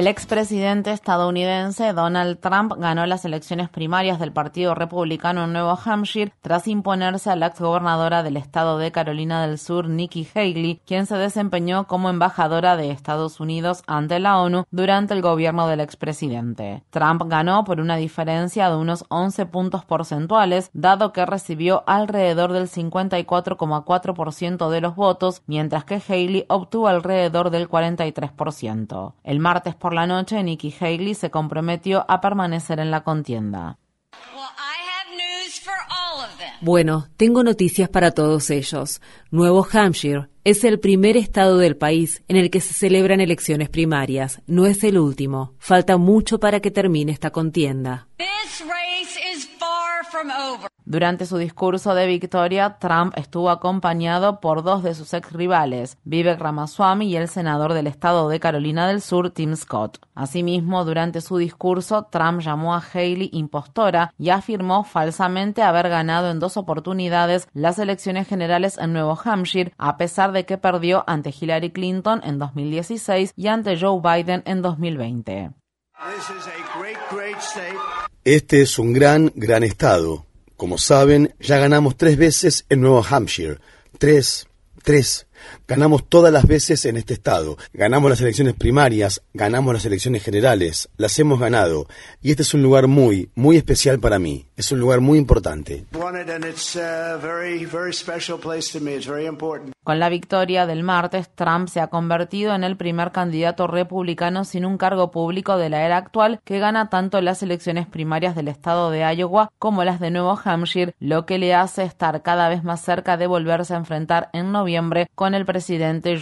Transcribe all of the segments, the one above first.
El expresidente estadounidense Donald Trump ganó las elecciones primarias del Partido Republicano en Nuevo Hampshire tras imponerse a la exgobernadora del estado de Carolina del Sur, Nikki Haley, quien se desempeñó como embajadora de Estados Unidos ante la ONU durante el gobierno del expresidente. Trump ganó por una diferencia de unos 11 puntos porcentuales, dado que recibió alrededor del 54,4% de los votos, mientras que Haley obtuvo alrededor del 43%. El martes por la noche, Nikki Haley se comprometió a permanecer en la contienda. Bueno, tengo noticias para todos ellos. Nuevo Hampshire es el primer estado del país en el que se celebran elecciones primarias. No es el último. Falta mucho para que termine esta contienda. Durante su discurso de victoria, Trump estuvo acompañado por dos de sus ex rivales, Vivek Ramaswamy y el senador del estado de Carolina del Sur, Tim Scott. Asimismo, durante su discurso, Trump llamó a Haley impostora y afirmó falsamente haber ganado en dos oportunidades las elecciones generales en Nuevo Hampshire, a pesar de que perdió ante Hillary Clinton en 2016 y ante Joe Biden en 2020. Este es un gran, gran estado. Como saben, ya ganamos tres veces en Nueva Hampshire. Tres, tres. Ganamos todas las veces en este estado. Ganamos las elecciones primarias, ganamos las elecciones generales, las hemos ganado. Y este es un lugar muy, muy especial para mí. Es un lugar muy importante. Con la victoria del martes, Trump se ha convertido en el primer candidato republicano sin un cargo público de la era actual que gana tanto las elecciones primarias del estado de Iowa como las de Nuevo Hampshire, lo que le hace estar cada vez más cerca de volverse a enfrentar en noviembre con el presidente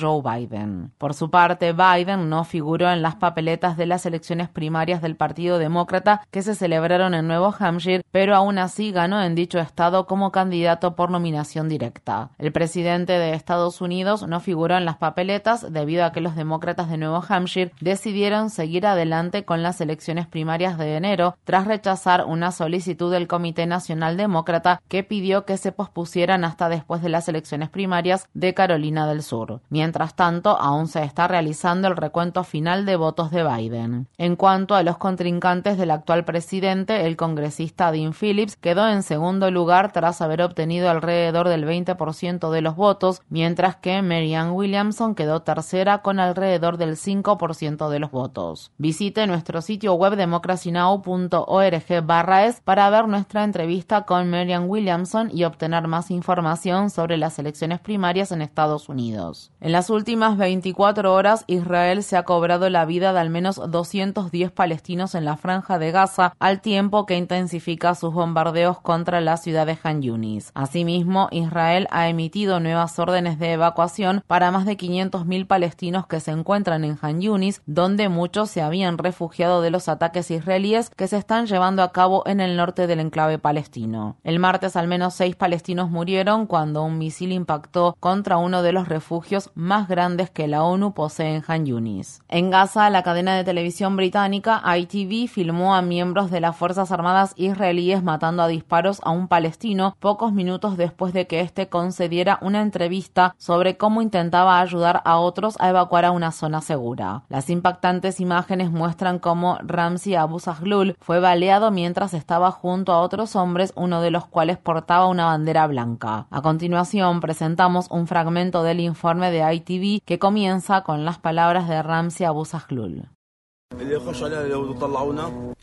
Joe Biden. Por su parte, Biden no figuró en las papeletas de las elecciones primarias del Partido Demócrata que se celebraron en Nuevo Hampshire, pero aún así ganó en dicho estado como candidato por nominación directa. El presidente de Estados Unidos no figuró en las papeletas debido a que los demócratas de Nuevo Hampshire decidieron seguir adelante con las elecciones primarias de enero tras rechazar una solicitud del Comité Nacional Demócrata que pidió que se pospusieran hasta después de las elecciones primarias de Carolina del Sur. Mientras tanto, aún se está realizando el recuento final de votos de Biden. En cuanto a los contrincantes del actual presidente, el congresista Dean Phillips quedó en segundo lugar tras haber obtenido alrededor del 20% de los votos, mientras que Marianne Williamson quedó tercera con alrededor del 5% de los votos. Visite nuestro sitio web democracynow.org barra es para ver nuestra entrevista con Marianne Williamson y obtener más información sobre las elecciones primarias en Estados Unidos. En las últimas 24 horas, Israel se ha cobrado la vida de al menos 210 palestinos en la franja de Gaza, al tiempo que intensifica sus bombardeos contra la ciudad de Han Yunis. Asimismo, Israel ha emitido nuevas órdenes de evacuación para más de 500.000 palestinos que se encuentran en Han Yunis, donde muchos se habían refugiado de los ataques israelíes que se están llevando a cabo en el norte del enclave palestino. El martes al menos seis palestinos murieron cuando un misil impactó contra uno de los refugios más grandes que la ONU posee en Han Yunis. En Gaza, la cadena de televisión británica ITV filmó a miembros de las Fuerzas Armadas israelíes matando a disparos a un palestino pocos minutos después de que éste concediera una entrevista sobre cómo intentaba ayudar a otros a evacuar a una zona segura. Las impactantes imágenes muestran cómo Ramzi Abu Zahlul fue baleado mientras estaba junto a otros hombres, uno de los cuales portaba una bandera blanca. A continuación presentamos un fragmento del informe de ITV que comienza con las palabras de Ramzi Abu Zahlul.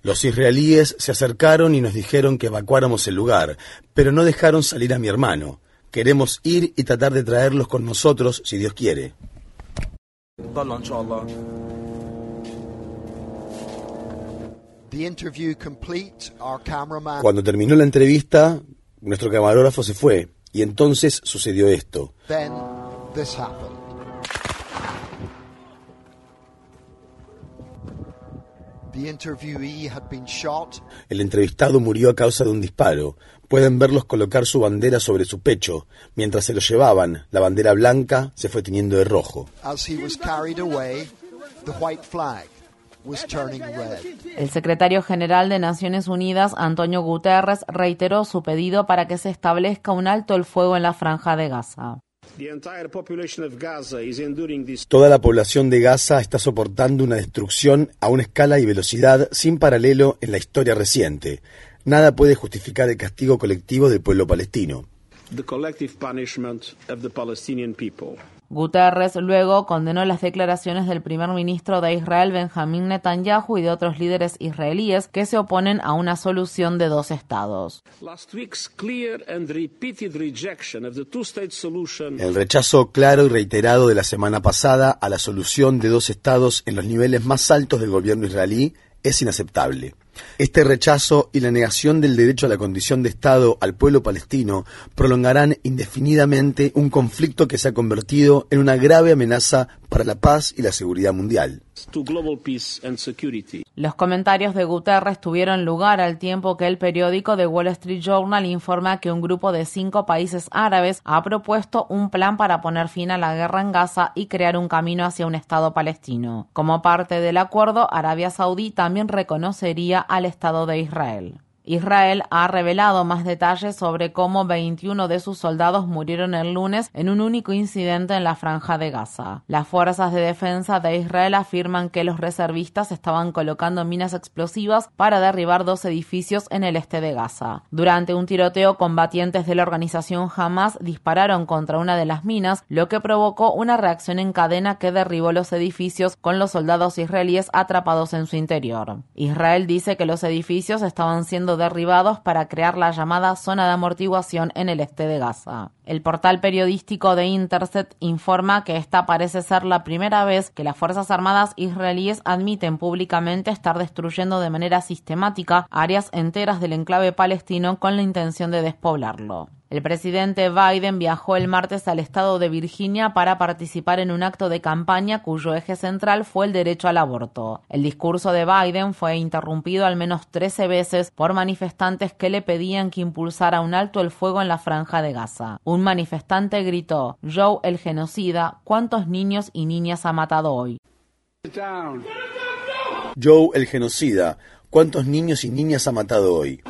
Los israelíes se acercaron y nos dijeron que evacuáramos el lugar, pero no dejaron salir a mi hermano. Queremos ir y tratar de traerlos con nosotros si Dios quiere. Cuando terminó la entrevista, nuestro camarógrafo se fue y entonces sucedió esto. El entrevistado murió a causa de un disparo. Pueden verlos colocar su bandera sobre su pecho. Mientras se lo llevaban, la bandera blanca se fue tiñendo de rojo. El secretario general de Naciones Unidas, Antonio Guterres, reiteró su pedido para que se establezca un alto el fuego en la franja de Gaza. Toda la población de Gaza está soportando una destrucción a una escala y velocidad sin paralelo en la historia reciente. Nada puede justificar el castigo colectivo del pueblo palestino. Guterres luego condenó las declaraciones del primer ministro de Israel Benjamín Netanyahu y de otros líderes israelíes que se oponen a una solución de dos estados. El rechazo claro y reiterado de la semana pasada a la solución de dos estados en los niveles más altos del gobierno israelí es inaceptable. Este rechazo y la negación del derecho a la condición de Estado al pueblo palestino prolongarán indefinidamente un conflicto que se ha convertido en una grave amenaza para la paz y la seguridad mundial. Los comentarios de Guterres tuvieron lugar al tiempo que el periódico The Wall Street Journal informa que un grupo de cinco países árabes ha propuesto un plan para poner fin a la guerra en Gaza y crear un camino hacia un Estado palestino. Como parte del acuerdo, Arabia Saudí también reconocería al Estado de Israel. Israel ha revelado más detalles sobre cómo 21 de sus soldados murieron el lunes en un único incidente en la franja de Gaza. Las fuerzas de defensa de Israel afirman que los reservistas estaban colocando minas explosivas para derribar dos edificios en el este de Gaza. Durante un tiroteo, combatientes de la organización Hamas dispararon contra una de las minas, lo que provocó una reacción en cadena que derribó los edificios con los soldados israelíes atrapados en su interior. Israel dice que los edificios estaban siendo derribados para crear la llamada zona de amortiguación en el este de Gaza. El portal periodístico de Intercept informa que esta parece ser la primera vez que las Fuerzas Armadas israelíes admiten públicamente estar destruyendo de manera sistemática áreas enteras del enclave palestino con la intención de despoblarlo. El presidente Biden viajó el martes al estado de Virginia para participar en un acto de campaña cuyo eje central fue el derecho al aborto. El discurso de Biden fue interrumpido al menos 13 veces por manifestantes que le pedían que impulsara un alto el fuego en la franja de Gaza. Manifestante gritó, Joe el genocida, ¿cuántos niños y niñas ha matado hoy? Joe el genocida, ¿cuántos niños y niñas ha matado hoy?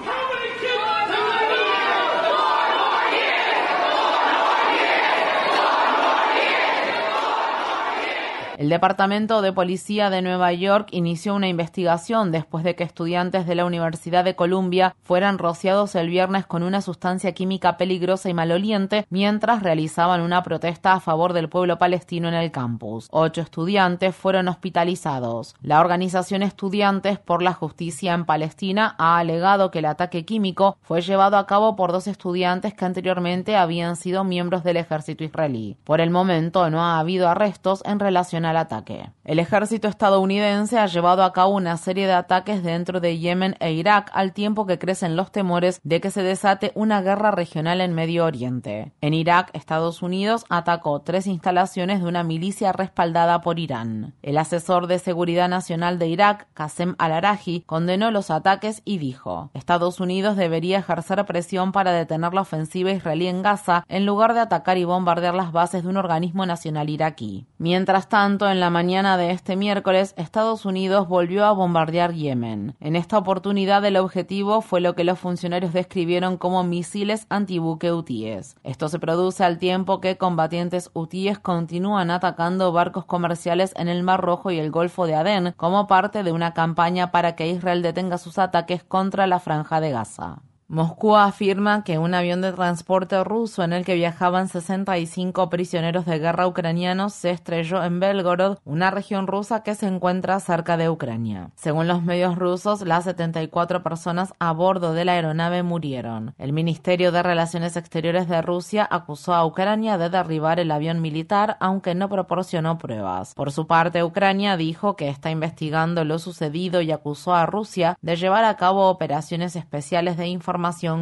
El Departamento de Policía de Nueva York inició una investigación después de que estudiantes de la Universidad de Columbia fueran rociados el viernes con una sustancia química peligrosa y maloliente mientras realizaban una protesta a favor del pueblo palestino en el campus. Ocho estudiantes fueron hospitalizados. La organización Estudiantes por la Justicia en Palestina ha alegado que el ataque químico fue llevado a cabo por dos estudiantes que anteriormente habían sido miembros del ejército israelí. Por el momento no ha habido arrestos en relación al ataque. El ejército estadounidense ha llevado a cabo una serie de ataques dentro de Yemen e Irak al tiempo que crecen los temores de que se desate una guerra regional en Medio Oriente. En Irak, Estados Unidos atacó tres instalaciones de una milicia respaldada por Irán. El asesor de seguridad nacional de Irak, Qasem al-Araji, condenó los ataques y dijo, Estados Unidos debería ejercer presión para detener la ofensiva israelí en Gaza en lugar de atacar y bombardear las bases de un organismo nacional iraquí. Mientras tanto, en la mañana de este miércoles, Estados Unidos volvió a bombardear Yemen. En esta oportunidad, el objetivo fue lo que los funcionarios describieron como misiles antibuque hutíes. Esto se produce al tiempo que combatientes hutíes continúan atacando barcos comerciales en el Mar Rojo y el Golfo de Adén como parte de una campaña para que Israel detenga sus ataques contra la franja de Gaza. Moscú afirma que un avión de transporte ruso en el que viajaban 65 prisioneros de guerra ucranianos se estrelló en Belgorod, una región rusa que se encuentra cerca de Ucrania. Según los medios rusos, las 74 personas a bordo de la aeronave murieron. El Ministerio de Relaciones Exteriores de Rusia acusó a Ucrania de derribar el avión militar, aunque no proporcionó pruebas. Por su parte, Ucrania dijo que está investigando lo sucedido y acusó a Rusia de llevar a cabo operaciones especiales de información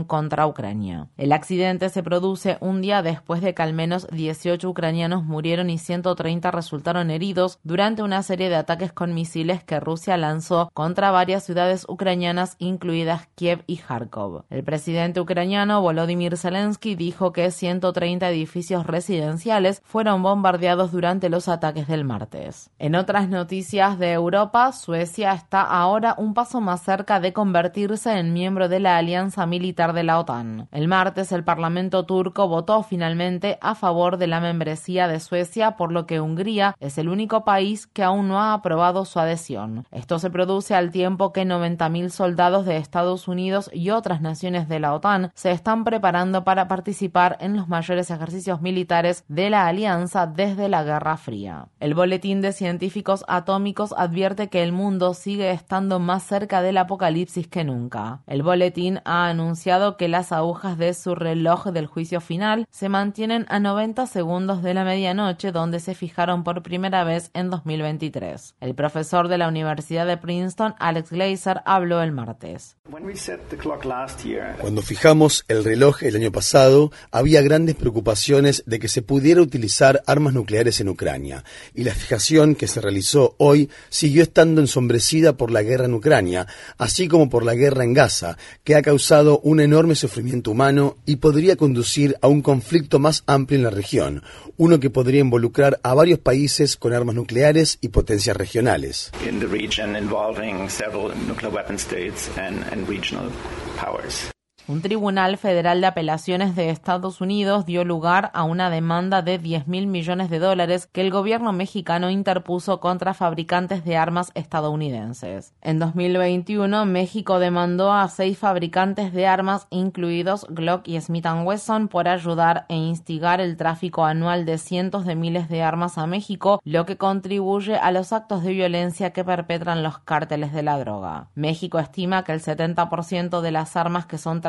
contra Ucrania. El accidente se produce un día después de que al menos 18 ucranianos murieron y 130 resultaron heridos durante una serie de ataques con misiles que Rusia lanzó contra varias ciudades ucranianas, incluidas Kiev y Kharkov. El presidente ucraniano Volodymyr Zelensky dijo que 130 edificios residenciales fueron bombardeados durante los ataques del martes. En otras noticias de Europa, Suecia está ahora un paso más cerca de convertirse en miembro de la Alianza militar de la OTAN. El martes el Parlamento turco votó finalmente a favor de la membresía de Suecia, por lo que Hungría es el único país que aún no ha aprobado su adhesión. Esto se produce al tiempo que 90.000 soldados de Estados Unidos y otras naciones de la OTAN se están preparando para participar en los mayores ejercicios militares de la alianza desde la Guerra Fría. El Boletín de Científicos Atómicos advierte que el mundo sigue estando más cerca del apocalipsis que nunca. El boletín ha anunciado que las agujas de su reloj del juicio final se mantienen a 90 segundos de la medianoche donde se fijaron por primera vez en 2023. El profesor de la Universidad de Princeton, Alex Glazer, habló el martes. Cuando fijamos el reloj el año pasado, había grandes preocupaciones de que se pudiera utilizar armas nucleares en Ucrania, y la fijación que se realizó hoy siguió estando ensombrecida por la guerra en Ucrania, así como por la guerra en Gaza, que ha causado un enorme sufrimiento humano y podría conducir a un conflicto más amplio en la región, uno que podría involucrar a varios países con armas nucleares y potencias regionales. Un tribunal federal de apelaciones de Estados Unidos dio lugar a una demanda de 10 mil millones de dólares que el gobierno mexicano interpuso contra fabricantes de armas estadounidenses. En 2021, México demandó a seis fabricantes de armas, incluidos Glock y Smith Wesson, por ayudar e instigar el tráfico anual de cientos de miles de armas a México, lo que contribuye a los actos de violencia que perpetran los cárteles de la droga. México estima que el 70% de las armas que son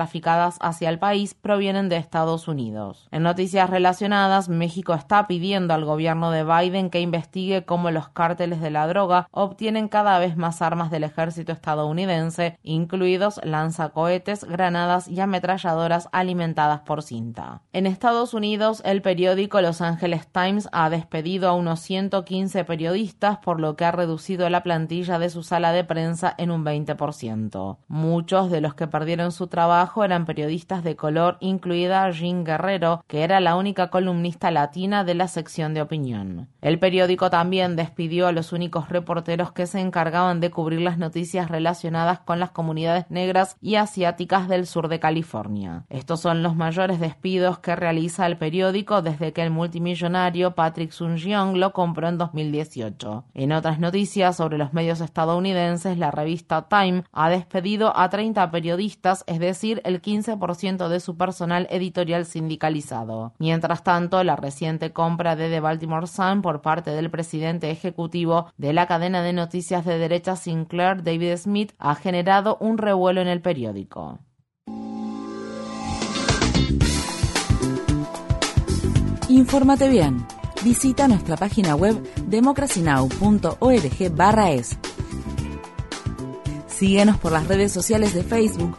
hacia el país provienen de Estados Unidos. En noticias relacionadas, México está pidiendo al gobierno de Biden que investigue cómo los cárteles de la droga obtienen cada vez más armas del ejército estadounidense, incluidos lanzacohetes, granadas y ametralladoras alimentadas por cinta. En Estados Unidos, el periódico Los Angeles Times ha despedido a unos 115 periodistas, por lo que ha reducido la plantilla de su sala de prensa en un 20%. Muchos de los que perdieron su eran periodistas de color, incluida Jean Guerrero, que era la única columnista latina de la sección de opinión. El periódico también despidió a los únicos reporteros que se encargaban de cubrir las noticias relacionadas con las comunidades negras y asiáticas del sur de California. Estos son los mayores despidos que realiza el periódico desde que el multimillonario Patrick Sun-Jeong lo compró en 2018. En otras noticias sobre los medios estadounidenses, la revista Time ha despedido a 30 periodistas, es decir, el 15% de su personal editorial sindicalizado. Mientras tanto, la reciente compra de The Baltimore Sun por parte del presidente ejecutivo de la cadena de noticias de derecha Sinclair, David Smith, ha generado un revuelo en el periódico. Infórmate bien. Visita nuestra página web democracynow.org/es. Síguenos por las redes sociales de Facebook,